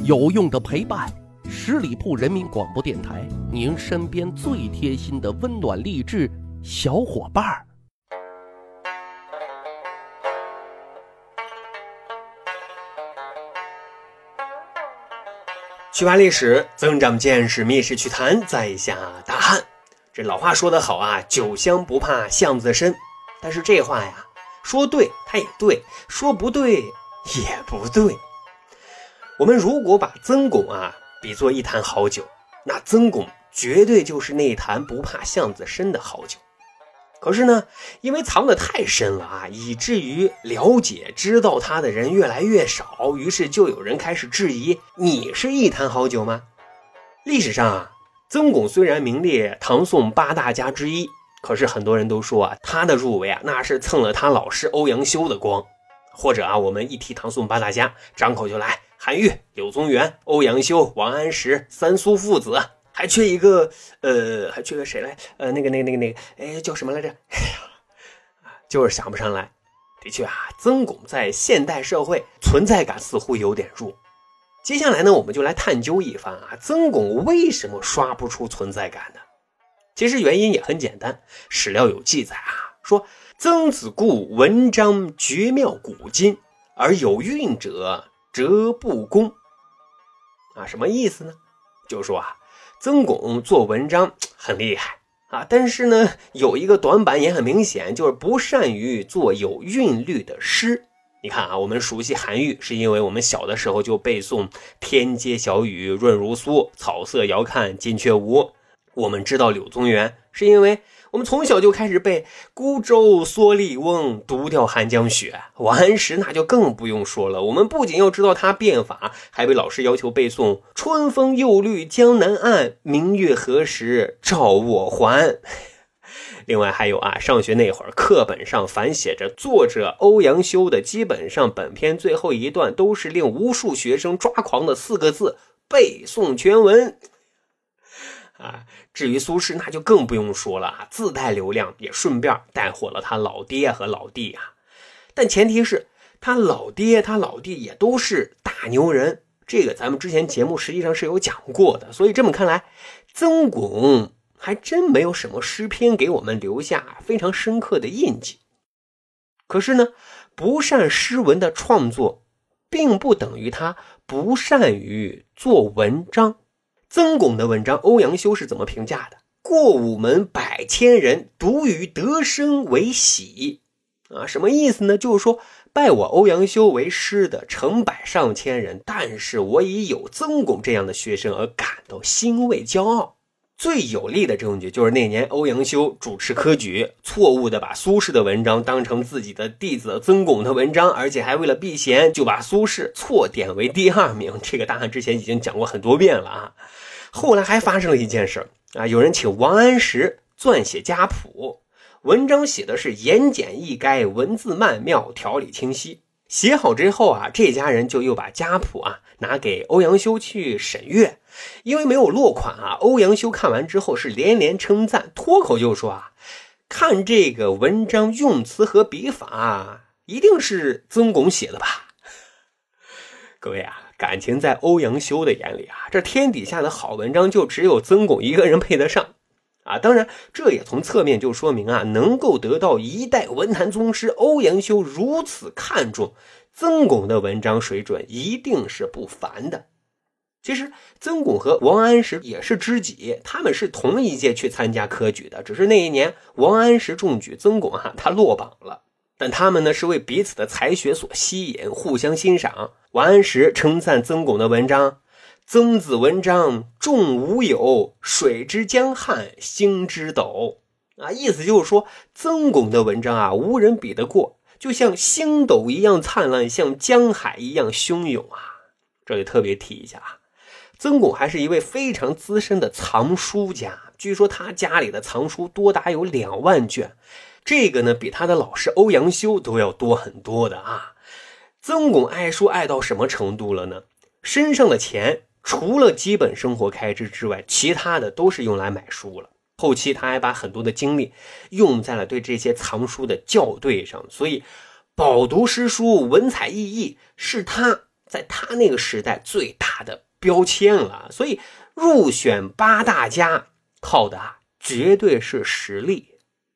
有用的陪伴，十里铺人民广播电台，您身边最贴心的温暖励志小伙伴儿。去扒历史，增长见识，密室趣谈，在下大汉。这老话说得好啊，酒香不怕巷子深。但是这话呀，说对它也对，说不对也不对。我们如果把曾巩啊比作一坛好酒，那曾巩绝对就是那坛不怕巷子深的好酒。可是呢，因为藏得太深了啊，以至于了解知道他的人越来越少，于是就有人开始质疑：你是一坛好酒吗？历史上啊，曾巩虽然名列唐宋八大家之一，可是很多人都说啊，他的入围啊，那是蹭了他老师欧阳修的光。或者啊，我们一提唐宋八大家，张口就来。韩愈、柳宗元、欧阳修、王安石三苏父子，还缺一个，呃，还缺个谁来？呃，那个、那个、那个、那个，哎，叫什么来着？哎呀，就是想不上来。的确啊，曾巩在现代社会存在感似乎有点弱。接下来呢，我们就来探究一番啊，曾巩为什么刷不出存在感呢？其实原因也很简单，史料有记载啊，说曾子固文章绝妙古今，而有韵者。折不公啊，什么意思呢？就说啊，曾巩做文章很厉害啊，但是呢，有一个短板也很明显，就是不善于做有韵律的诗。你看啊，我们熟悉韩愈，是因为我们小的时候就背诵“天街小雨润如酥，草色遥看近却无”。我们知道柳宗元，是因为。我们从小就开始背“孤舟蓑笠翁，独钓寒江雪”。王安石那就更不用说了。我们不仅要知道他变法，还被老师要求背诵“春风又绿江南岸，明月何时照我还”。另外还有啊，上学那会儿，课本上反写着作者欧阳修的，基本上本篇最后一段都是令无数学生抓狂的四个字：背诵全文。啊，至于苏轼，那就更不用说了啊，自带流量，也顺便带火了他老爹和老弟啊。但前提是他老爹、他老弟也都是大牛人，这个咱们之前节目实际上是有讲过的。所以这么看来，曾巩还真没有什么诗篇给我们留下非常深刻的印记。可是呢，不善诗文的创作，并不等于他不善于做文章。曾巩的文章，欧阳修是怎么评价的？过午门百千人，独与得生为喜。啊，什么意思呢？就是说，拜我欧阳修为师的成百上千人，但是我已有曾巩这样的学生而感到欣慰骄傲。最有力的证据就是那年欧阳修主持科举，错误的把苏轼的文章当成自己的弟子曾巩的文章，而且还为了避嫌，就把苏轼错点为第二名。这个大汉之前已经讲过很多遍了啊。后来还发生了一件事啊，有人请王安石撰写家谱，文章写的是言简意赅，文字曼妙，条理清晰。写好之后啊，这家人就又把家谱啊拿给欧阳修去审阅，因为没有落款啊。欧阳修看完之后是连连称赞，脱口就说啊，看这个文章用词和笔法，一定是曾巩写的吧？各位啊。感情在欧阳修的眼里啊，这天底下的好文章就只有曾巩一个人配得上，啊，当然这也从侧面就说明啊，能够得到一代文坛宗师欧阳修如此看重曾巩的文章水准，一定是不凡的。其实曾巩和王安石也是知己，他们是同一届去参加科举的，只是那一年王安石中举，曾巩哈他落榜了。但他们呢是为彼此的才学所吸引，互相欣赏。王安石称赞曾巩的文章：“曾子文章重无有，水之江汉，星之斗。”啊，意思就是说曾巩的文章啊，无人比得过，就像星斗一样灿烂，像江海一样汹涌啊。这里特别提一下啊，曾巩还是一位非常资深的藏书家，据说他家里的藏书多达有两万卷。这个呢，比他的老师欧阳修都要多很多的啊！曾巩爱书爱到什么程度了呢？身上的钱除了基本生活开支之外，其他的都是用来买书了。后期他还把很多的精力用在了对这些藏书的校对上，所以饱读诗书、文采奕奕是他在他那个时代最大的标签了。所以入选八大家，靠的啊绝对是实力。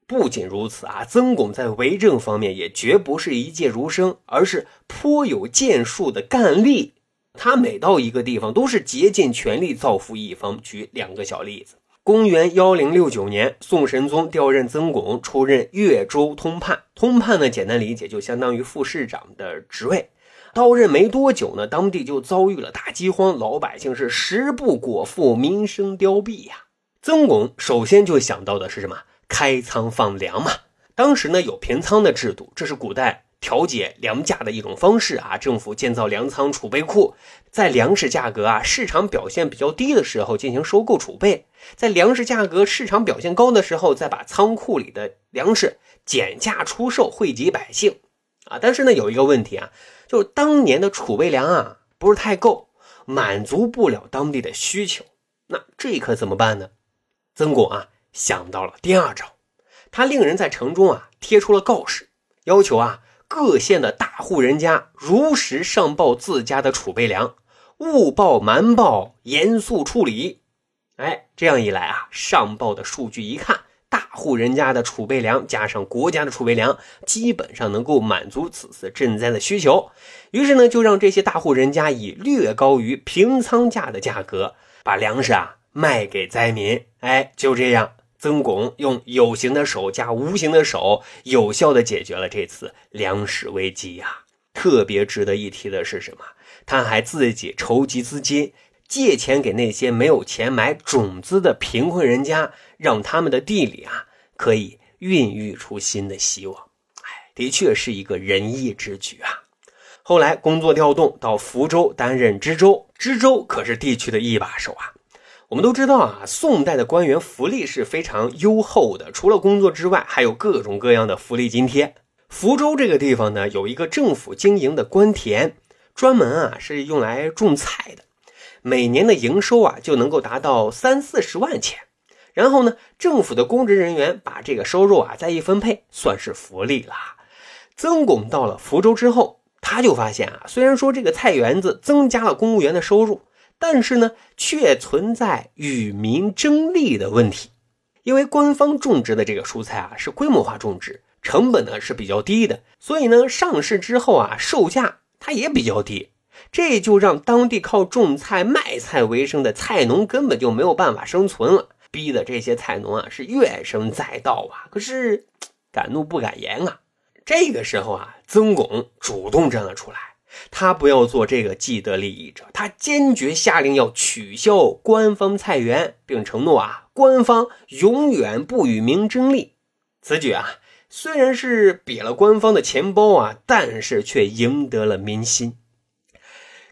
不仅如此啊，曾巩在为政方面也绝不是一介儒生，而是颇有建树的干吏。他每到一个地方，都是竭尽全力造福一方。举两个小例子：公元幺零六九年，宋神宗调任曾巩出任越州通判。通判呢，简单理解就相当于副市长的职位。到任没多久呢，当地就遭遇了大饥荒，老百姓是食不果腹，民生凋敝呀。曾巩首先就想到的是什么？开仓放粮嘛，当时呢有平仓的制度，这是古代调节粮价的一种方式啊。政府建造粮仓储备库，在粮食价格啊市场表现比较低的时候进行收购储备，在粮食价格市场表现高的时候再把仓库里的粮食减价出售，惠及百姓啊。但是呢有一个问题啊，就是当年的储备粮啊不是太够，满足不了当地的需求，那这可怎么办呢？曾巩啊。想到了第二招，他令人在城中啊贴出了告示，要求啊各县的大户人家如实上报自家的储备粮，误报瞒报，严肃处理。哎，这样一来啊，上报的数据一看，大户人家的储备粮加上国家的储备粮，基本上能够满足此次赈灾的需求。于是呢，就让这些大户人家以略高于平仓价的价格把粮食啊卖给灾民。哎，就这样。曾巩用有形的手加无形的手，有效的解决了这次粮食危机呀。特别值得一提的是什么？他还自己筹集资金，借钱给那些没有钱买种子的贫困人家，让他们的地里啊可以孕育出新的希望。哎，的确是一个仁义之举啊。后来工作调动到福州担任知州，知州可是地区的一把手啊。我们都知道啊，宋代的官员福利是非常优厚的，除了工作之外，还有各种各样的福利津贴。福州这个地方呢，有一个政府经营的官田，专门啊是用来种菜的，每年的营收啊就能够达到三四十万钱。然后呢，政府的公职人员把这个收入啊再一分配，算是福利了。曾巩到了福州之后，他就发现啊，虽然说这个菜园子增加了公务员的收入。但是呢，却存在与民争利的问题，因为官方种植的这个蔬菜啊是规模化种植，成本呢是比较低的，所以呢上市之后啊售价它也比较低，这就让当地靠种菜卖菜为生的菜农根本就没有办法生存了，逼得这些菜农啊是怨声载道啊，可是敢怒不敢言啊。这个时候啊，曾巩主动站了出来。他不要做这个既得利益者，他坚决下令要取消官方菜园，并承诺啊，官方永远不与民争利。此举啊，虽然是瘪了官方的钱包啊，但是却赢得了民心。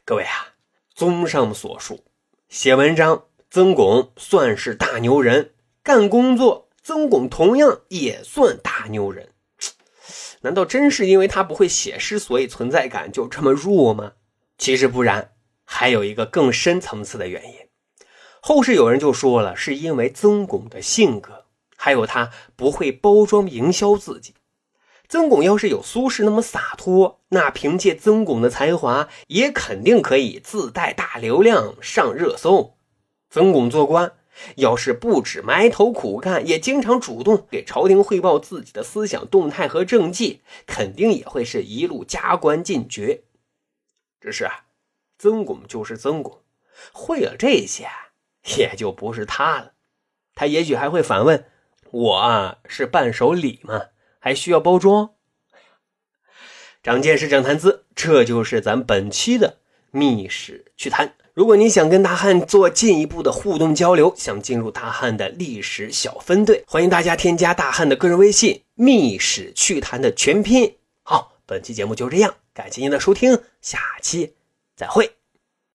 各位啊，综上所述，写文章曾巩算是大牛人，干工作曾巩同样也算大牛人。难道真是因为他不会写诗，所以存在感就这么弱吗？其实不然，还有一个更深层次的原因。后世有人就说了，是因为曾巩的性格，还有他不会包装营销自己。曾巩要是有苏轼那么洒脱，那凭借曾巩的才华，也肯定可以自带大流量上热搜。曾巩做官。要是不止埋头苦干，也经常主动给朝廷汇报自己的思想动态和政绩，肯定也会是一路加官进爵。只是啊，曾巩就是曾巩，会了这些，也就不是他了。他也许还会反问：“我啊，是伴手礼吗？还需要包装？”长见识，长谈资，这就是咱本期的密史趣谈。如果你想跟大汉做进一步的互动交流，想进入大汉的历史小分队，欢迎大家添加大汉的个人微信“秘史趣谈”的全拼。好，本期节目就这样，感谢您的收听，下期再会。